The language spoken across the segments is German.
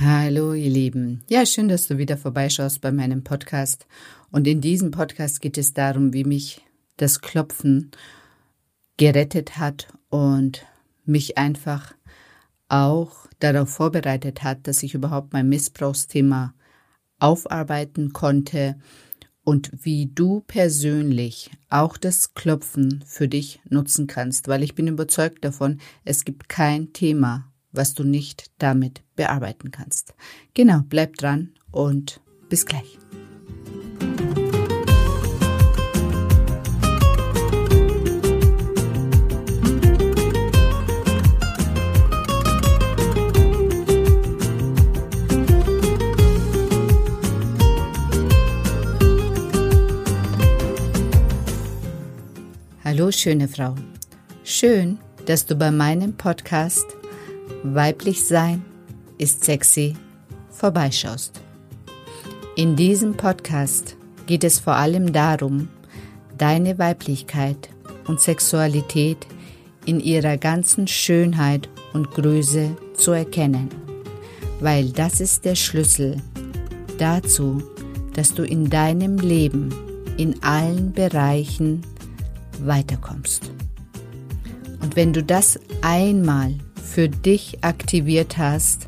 Hallo, ihr Lieben. Ja, schön, dass du wieder vorbeischaust bei meinem Podcast. Und in diesem Podcast geht es darum, wie mich das Klopfen gerettet hat und mich einfach auch darauf vorbereitet hat, dass ich überhaupt mein Missbrauchsthema aufarbeiten konnte und wie du persönlich auch das Klopfen für dich nutzen kannst, weil ich bin überzeugt davon, es gibt kein Thema, was du nicht damit bearbeiten kannst. Genau, bleib dran und bis gleich. Hallo schöne Frau. Schön, dass du bei meinem Podcast Weiblich sein ist sexy vorbeischaust. In diesem Podcast geht es vor allem darum, deine Weiblichkeit und Sexualität in ihrer ganzen Schönheit und Größe zu erkennen, weil das ist der Schlüssel dazu, dass du in deinem Leben in allen Bereichen weiterkommst. Und wenn du das einmal für dich aktiviert hast,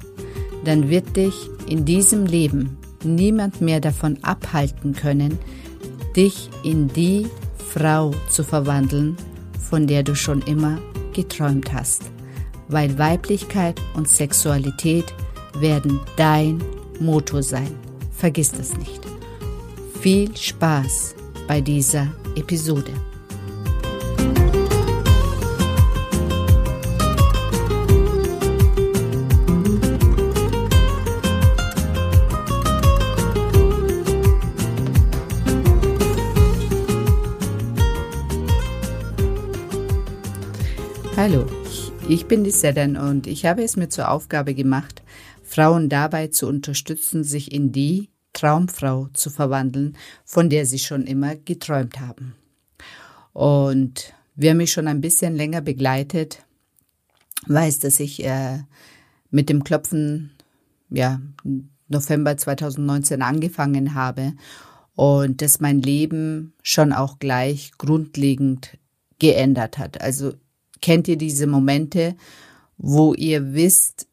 dann wird dich in diesem Leben niemand mehr davon abhalten können, dich in die Frau zu verwandeln, von der du schon immer geträumt hast. Weil Weiblichkeit und Sexualität werden dein Motor sein. Vergiss das nicht. Viel Spaß bei dieser Episode. Ich bin die Sedan und ich habe es mir zur Aufgabe gemacht, Frauen dabei zu unterstützen, sich in die Traumfrau zu verwandeln, von der sie schon immer geträumt haben. Und wer mich schon ein bisschen länger begleitet, weiß, dass ich äh, mit dem Klopfen ja November 2019 angefangen habe und dass mein Leben schon auch gleich grundlegend geändert hat. Also Kennt ihr diese Momente, wo ihr wisst,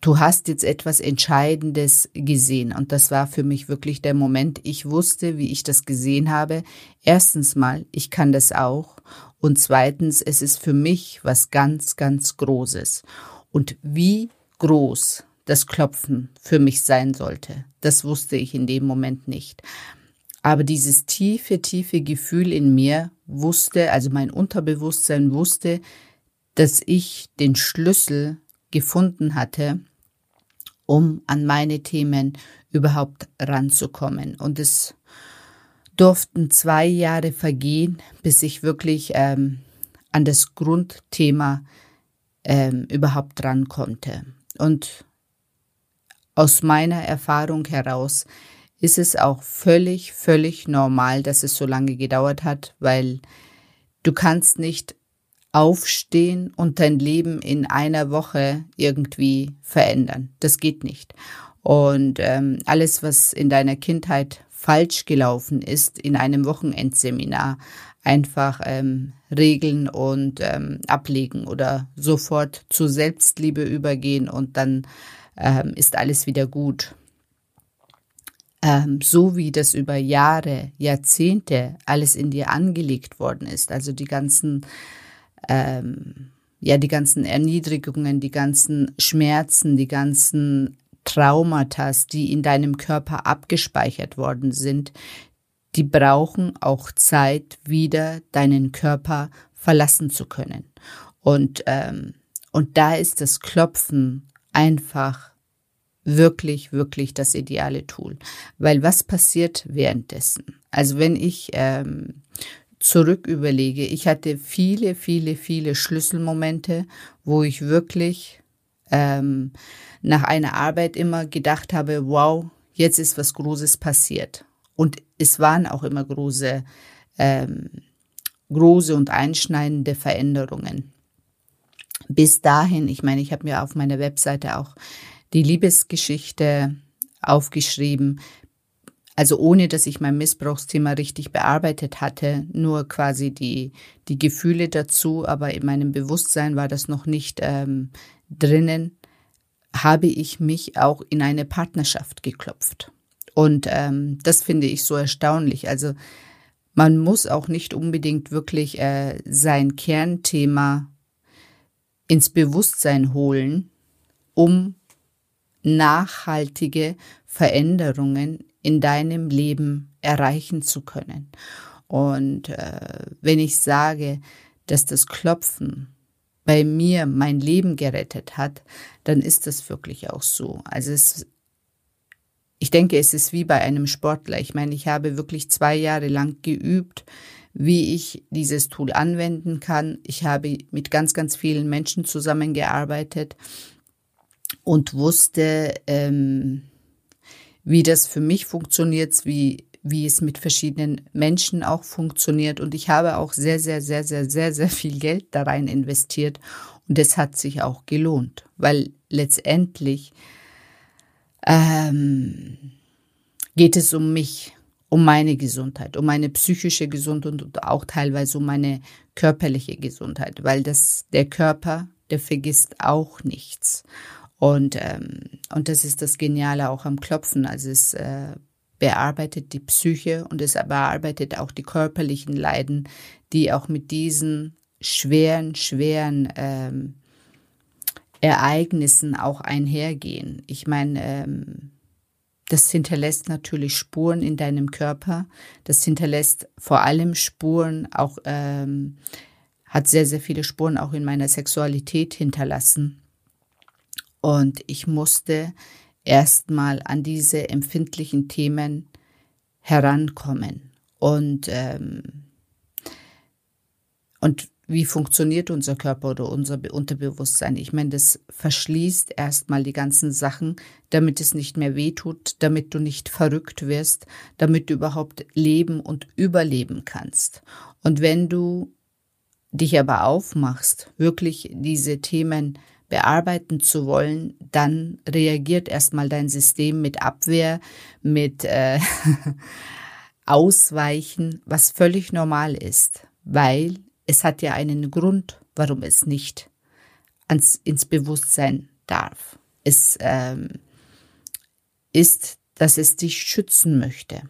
du hast jetzt etwas Entscheidendes gesehen. Und das war für mich wirklich der Moment. Ich wusste, wie ich das gesehen habe. Erstens mal, ich kann das auch. Und zweitens, es ist für mich was ganz, ganz Großes. Und wie groß das Klopfen für mich sein sollte, das wusste ich in dem Moment nicht. Aber dieses tiefe, tiefe Gefühl in mir wusste, also mein Unterbewusstsein wusste, dass ich den Schlüssel gefunden hatte, um an meine Themen überhaupt ranzukommen. Und es durften zwei Jahre vergehen, bis ich wirklich ähm, an das Grundthema ähm, überhaupt dran konnte. Und aus meiner Erfahrung heraus ist es auch völlig, völlig normal, dass es so lange gedauert hat, weil du kannst nicht aufstehen und dein Leben in einer Woche irgendwie verändern. Das geht nicht. Und ähm, alles, was in deiner Kindheit falsch gelaufen ist, in einem Wochenendseminar einfach ähm, regeln und ähm, ablegen oder sofort zur Selbstliebe übergehen und dann ähm, ist alles wieder gut ähm, so wie das über Jahre, Jahrzehnte alles in dir angelegt worden ist, also die ganzen, ähm, ja, die ganzen Erniedrigungen, die ganzen Schmerzen, die ganzen Traumata, die in deinem Körper abgespeichert worden sind, die brauchen auch Zeit, wieder deinen Körper verlassen zu können. Und, ähm, und da ist das Klopfen einfach wirklich, wirklich das ideale Tool. Weil was passiert währenddessen? Also wenn ich ähm, zurück überlege, ich hatte viele, viele, viele Schlüsselmomente, wo ich wirklich ähm, nach einer Arbeit immer gedacht habe, wow, jetzt ist was Großes passiert. Und es waren auch immer große, ähm, große und einschneidende Veränderungen. Bis dahin, ich meine, ich habe mir auf meiner Webseite auch die Liebesgeschichte aufgeschrieben, also ohne dass ich mein Missbrauchsthema richtig bearbeitet hatte, nur quasi die, die Gefühle dazu, aber in meinem Bewusstsein war das noch nicht ähm, drinnen, habe ich mich auch in eine Partnerschaft geklopft. Und ähm, das finde ich so erstaunlich. Also man muss auch nicht unbedingt wirklich äh, sein Kernthema ins Bewusstsein holen, um nachhaltige Veränderungen in deinem Leben erreichen zu können. Und äh, wenn ich sage, dass das Klopfen bei mir mein Leben gerettet hat, dann ist das wirklich auch so. Also es, ich denke, es ist wie bei einem Sportler. Ich meine, ich habe wirklich zwei Jahre lang geübt, wie ich dieses Tool anwenden kann. Ich habe mit ganz, ganz vielen Menschen zusammengearbeitet und wusste, ähm, wie das für mich funktioniert, wie, wie es mit verschiedenen Menschen auch funktioniert. Und ich habe auch sehr, sehr, sehr, sehr, sehr, sehr viel Geld da rein investiert. Und es hat sich auch gelohnt, weil letztendlich ähm, geht es um mich, um meine Gesundheit, um meine psychische Gesundheit und auch teilweise um meine körperliche Gesundheit, weil das der Körper, der vergisst auch nichts. Und, ähm, und das ist das Geniale auch am Klopfen. Also es äh, bearbeitet die Psyche und es bearbeitet auch die körperlichen Leiden, die auch mit diesen schweren, schweren ähm, Ereignissen auch einhergehen. Ich meine, ähm, das hinterlässt natürlich Spuren in deinem Körper. Das hinterlässt vor allem Spuren, auch ähm, hat sehr, sehr viele Spuren auch in meiner Sexualität hinterlassen. Und ich musste erstmal an diese empfindlichen Themen herankommen. Und, ähm, und wie funktioniert unser Körper oder unser Unterbewusstsein? Ich meine, das verschließt erstmal die ganzen Sachen, damit es nicht mehr wehtut, damit du nicht verrückt wirst, damit du überhaupt leben und überleben kannst. Und wenn du dich aber aufmachst, wirklich diese Themen bearbeiten zu wollen, dann reagiert erstmal dein System mit Abwehr, mit äh, Ausweichen, was völlig normal ist, weil es hat ja einen Grund, warum es nicht ans, ins Bewusstsein darf. Es ähm, ist, dass es dich schützen möchte.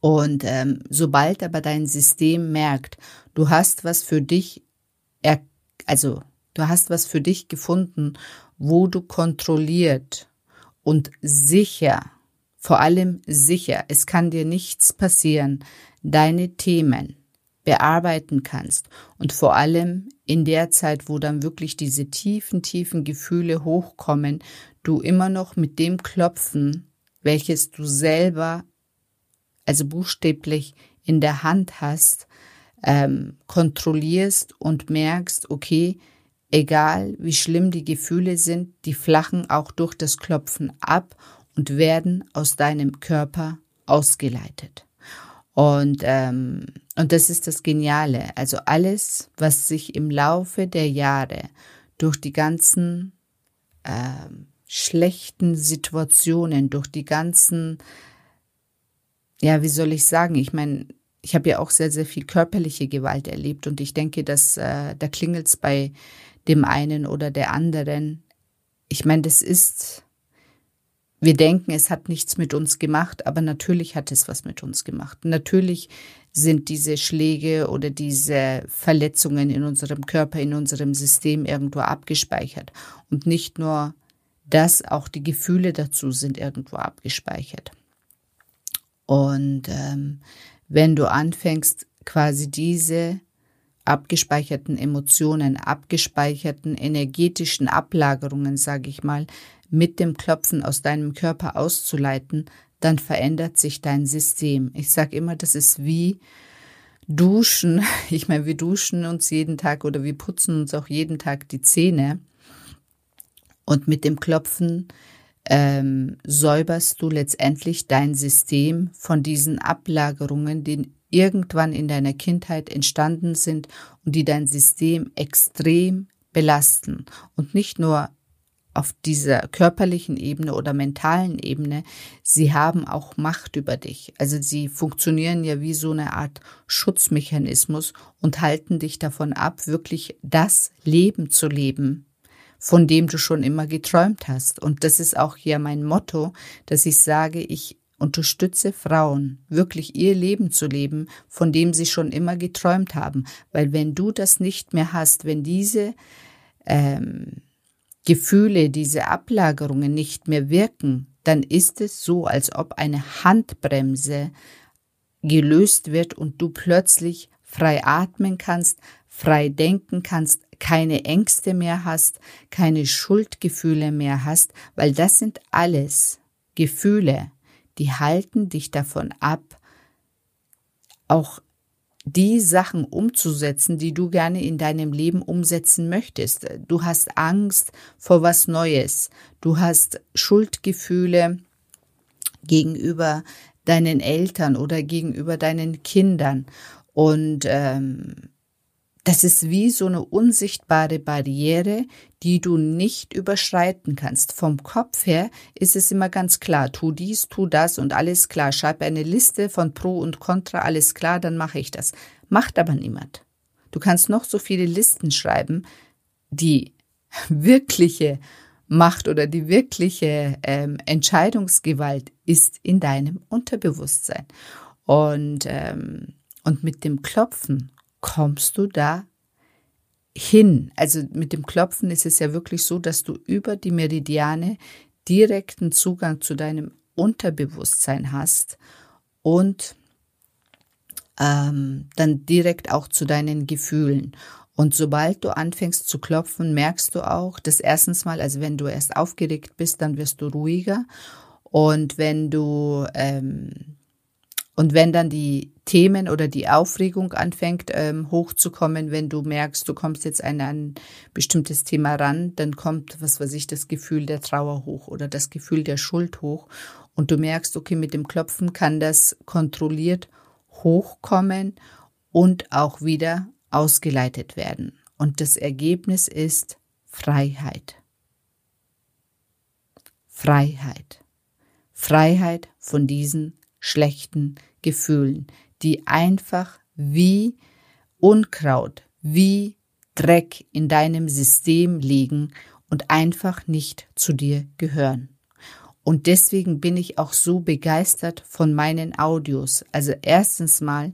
Und ähm, sobald aber dein System merkt, du hast was für dich, also Du hast was für dich gefunden, wo du kontrolliert und sicher, vor allem sicher, es kann dir nichts passieren, deine Themen bearbeiten kannst und vor allem in der Zeit, wo dann wirklich diese tiefen, tiefen Gefühle hochkommen, du immer noch mit dem Klopfen, welches du selber, also buchstäblich in der Hand hast, ähm, kontrollierst und merkst, okay, Egal wie schlimm die Gefühle sind, die flachen auch durch das Klopfen ab und werden aus deinem Körper ausgeleitet. Und, ähm, und das ist das Geniale. Also alles, was sich im Laufe der Jahre durch die ganzen äh, schlechten Situationen, durch die ganzen, ja, wie soll ich sagen, ich meine, ich habe ja auch sehr, sehr viel körperliche Gewalt erlebt und ich denke, dass äh, da klingelt es bei dem einen oder der anderen. Ich meine, das ist, wir denken, es hat nichts mit uns gemacht, aber natürlich hat es was mit uns gemacht. Natürlich sind diese Schläge oder diese Verletzungen in unserem Körper, in unserem System irgendwo abgespeichert. Und nicht nur das, auch die Gefühle dazu sind irgendwo abgespeichert. Und ähm, wenn du anfängst, quasi diese abgespeicherten Emotionen, abgespeicherten energetischen Ablagerungen, sage ich mal, mit dem Klopfen aus deinem Körper auszuleiten, dann verändert sich dein System. Ich sage immer, das ist wie Duschen. Ich meine, wir duschen uns jeden Tag oder wir putzen uns auch jeden Tag die Zähne. Und mit dem Klopfen ähm, säuberst du letztendlich dein System von diesen Ablagerungen, die irgendwann in deiner Kindheit entstanden sind und die dein System extrem belasten und nicht nur auf dieser körperlichen Ebene oder mentalen Ebene, sie haben auch Macht über dich. Also sie funktionieren ja wie so eine Art Schutzmechanismus und halten dich davon ab, wirklich das Leben zu leben, von dem du schon immer geträumt hast. Und das ist auch hier mein Motto, dass ich sage, ich unterstütze Frauen, wirklich ihr Leben zu leben, von dem sie schon immer geträumt haben. Weil wenn du das nicht mehr hast, wenn diese ähm, Gefühle, diese Ablagerungen nicht mehr wirken, dann ist es so, als ob eine Handbremse gelöst wird und du plötzlich frei atmen kannst, frei denken kannst, keine Ängste mehr hast, keine Schuldgefühle mehr hast, weil das sind alles Gefühle, die halten dich davon ab, auch die Sachen umzusetzen, die du gerne in deinem Leben umsetzen möchtest. Du hast Angst vor was Neues. Du hast Schuldgefühle gegenüber deinen Eltern oder gegenüber deinen Kindern. Und ähm, das ist wie so eine unsichtbare Barriere, die du nicht überschreiten kannst. Vom Kopf her ist es immer ganz klar, tu dies, tu das und alles klar. Schreib eine Liste von Pro und Contra, alles klar, dann mache ich das. Macht aber niemand. Du kannst noch so viele Listen schreiben, die wirkliche Macht oder die wirkliche ähm, Entscheidungsgewalt ist in deinem Unterbewusstsein. Und, ähm, und mit dem Klopfen kommst du da hin? Also mit dem Klopfen ist es ja wirklich so, dass du über die Meridiane direkten Zugang zu deinem Unterbewusstsein hast und ähm, dann direkt auch zu deinen Gefühlen. Und sobald du anfängst zu klopfen, merkst du auch, dass erstens mal, also wenn du erst aufgeregt bist, dann wirst du ruhiger. Und wenn du ähm, und wenn dann die Themen oder die Aufregung anfängt ähm, hochzukommen, wenn du merkst, du kommst jetzt an ein bestimmtes Thema ran, dann kommt, was weiß ich, das Gefühl der Trauer hoch oder das Gefühl der Schuld hoch. Und du merkst, okay, mit dem Klopfen kann das kontrolliert hochkommen und auch wieder ausgeleitet werden. Und das Ergebnis ist Freiheit. Freiheit. Freiheit von diesen schlechten Gefühlen, die einfach wie Unkraut, wie Dreck in deinem System liegen und einfach nicht zu dir gehören. Und deswegen bin ich auch so begeistert von meinen Audios. Also erstens mal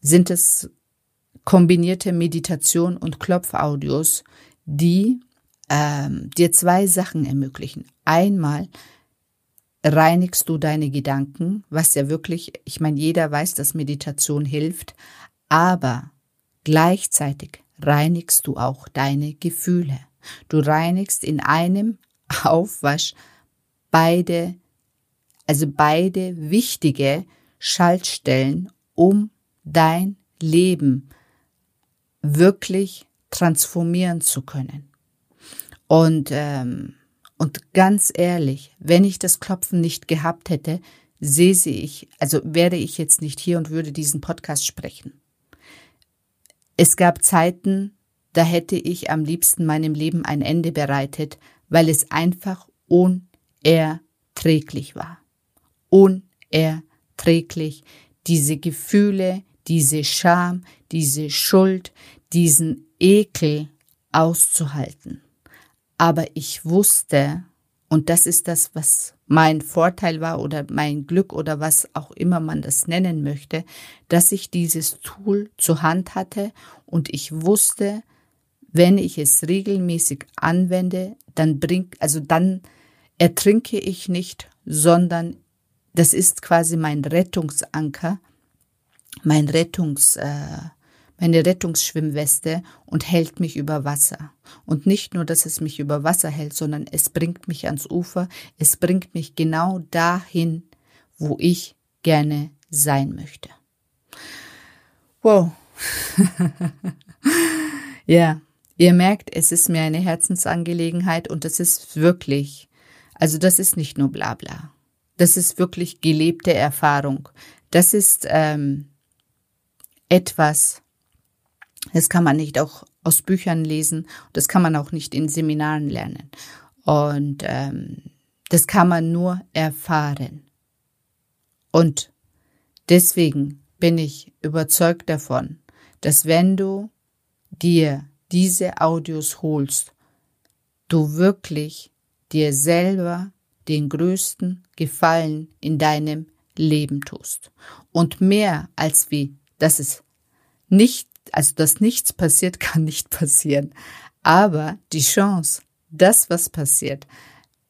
sind es kombinierte Meditation und Klopfaudios, die ähm, dir zwei Sachen ermöglichen. Einmal reinigst du deine Gedanken, was ja wirklich, ich meine, jeder weiß, dass Meditation hilft, aber gleichzeitig reinigst du auch deine Gefühle. Du reinigst in einem Aufwasch beide, also beide wichtige Schaltstellen, um dein Leben wirklich transformieren zu können. Und ähm, und ganz ehrlich, wenn ich das Klopfen nicht gehabt hätte, sehe ich, also wäre ich jetzt nicht hier und würde diesen Podcast sprechen. Es gab Zeiten, da hätte ich am liebsten meinem Leben ein Ende bereitet, weil es einfach unerträglich war. Unerträglich. Diese Gefühle, diese Scham, diese Schuld, diesen Ekel auszuhalten. Aber ich wusste, und das ist das, was mein Vorteil war oder mein Glück oder was auch immer man das nennen möchte, dass ich dieses Tool zur Hand hatte und ich wusste, wenn ich es regelmäßig anwende, dann bringt, also dann ertrinke ich nicht, sondern das ist quasi mein Rettungsanker, mein Rettungs, äh, meine Rettungsschwimmweste und hält mich über Wasser. Und nicht nur, dass es mich über Wasser hält, sondern es bringt mich ans Ufer, es bringt mich genau dahin, wo ich gerne sein möchte. Wow. ja, ihr merkt, es ist mir eine Herzensangelegenheit und das ist wirklich, also das ist nicht nur Blabla. Das ist wirklich gelebte Erfahrung. Das ist ähm, etwas, das kann man nicht auch aus Büchern lesen, das kann man auch nicht in Seminaren lernen. Und ähm, das kann man nur erfahren. Und deswegen bin ich überzeugt davon, dass wenn du dir diese Audios holst, du wirklich dir selber den größten Gefallen in deinem Leben tust. Und mehr als wie, dass es nicht, also dass nichts passiert, kann nicht passieren. Aber die Chance, dass was passiert,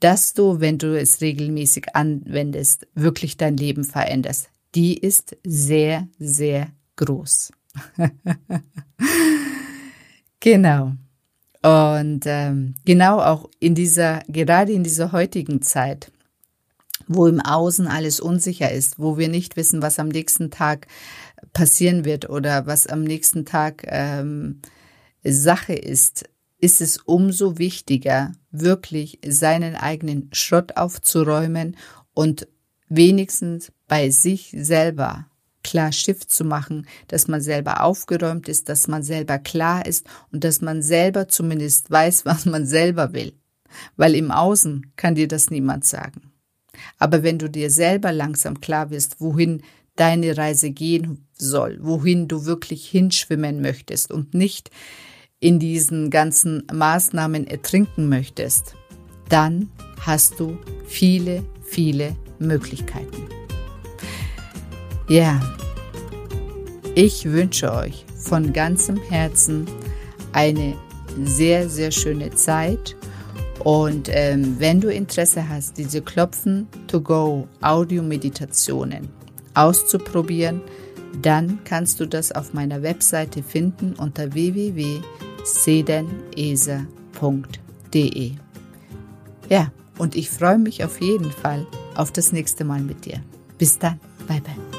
dass du, wenn du es regelmäßig anwendest, wirklich dein Leben veränderst, die ist sehr, sehr groß. genau. Und ähm, genau auch in dieser, gerade in dieser heutigen Zeit, wo im Außen alles unsicher ist, wo wir nicht wissen, was am nächsten Tag passieren wird oder was am nächsten Tag ähm, Sache ist, ist es umso wichtiger, wirklich seinen eigenen Schrott aufzuräumen und wenigstens bei sich selber klar Schiff zu machen, dass man selber aufgeräumt ist, dass man selber klar ist und dass man selber zumindest weiß, was man selber will. Weil im Außen kann dir das niemand sagen. Aber wenn du dir selber langsam klar wirst, wohin deine Reise gehen soll, wohin du wirklich hinschwimmen möchtest und nicht in diesen ganzen Maßnahmen ertrinken möchtest, dann hast du viele, viele Möglichkeiten. Ja, ich wünsche euch von ganzem Herzen eine sehr, sehr schöne Zeit. Und ähm, wenn du Interesse hast, diese Klopfen to go Audio-Meditationen auszuprobieren, dann kannst du das auf meiner Webseite finden unter www.sedenesa.de. Ja, und ich freue mich auf jeden Fall auf das nächste Mal mit dir. Bis dann, bye bye.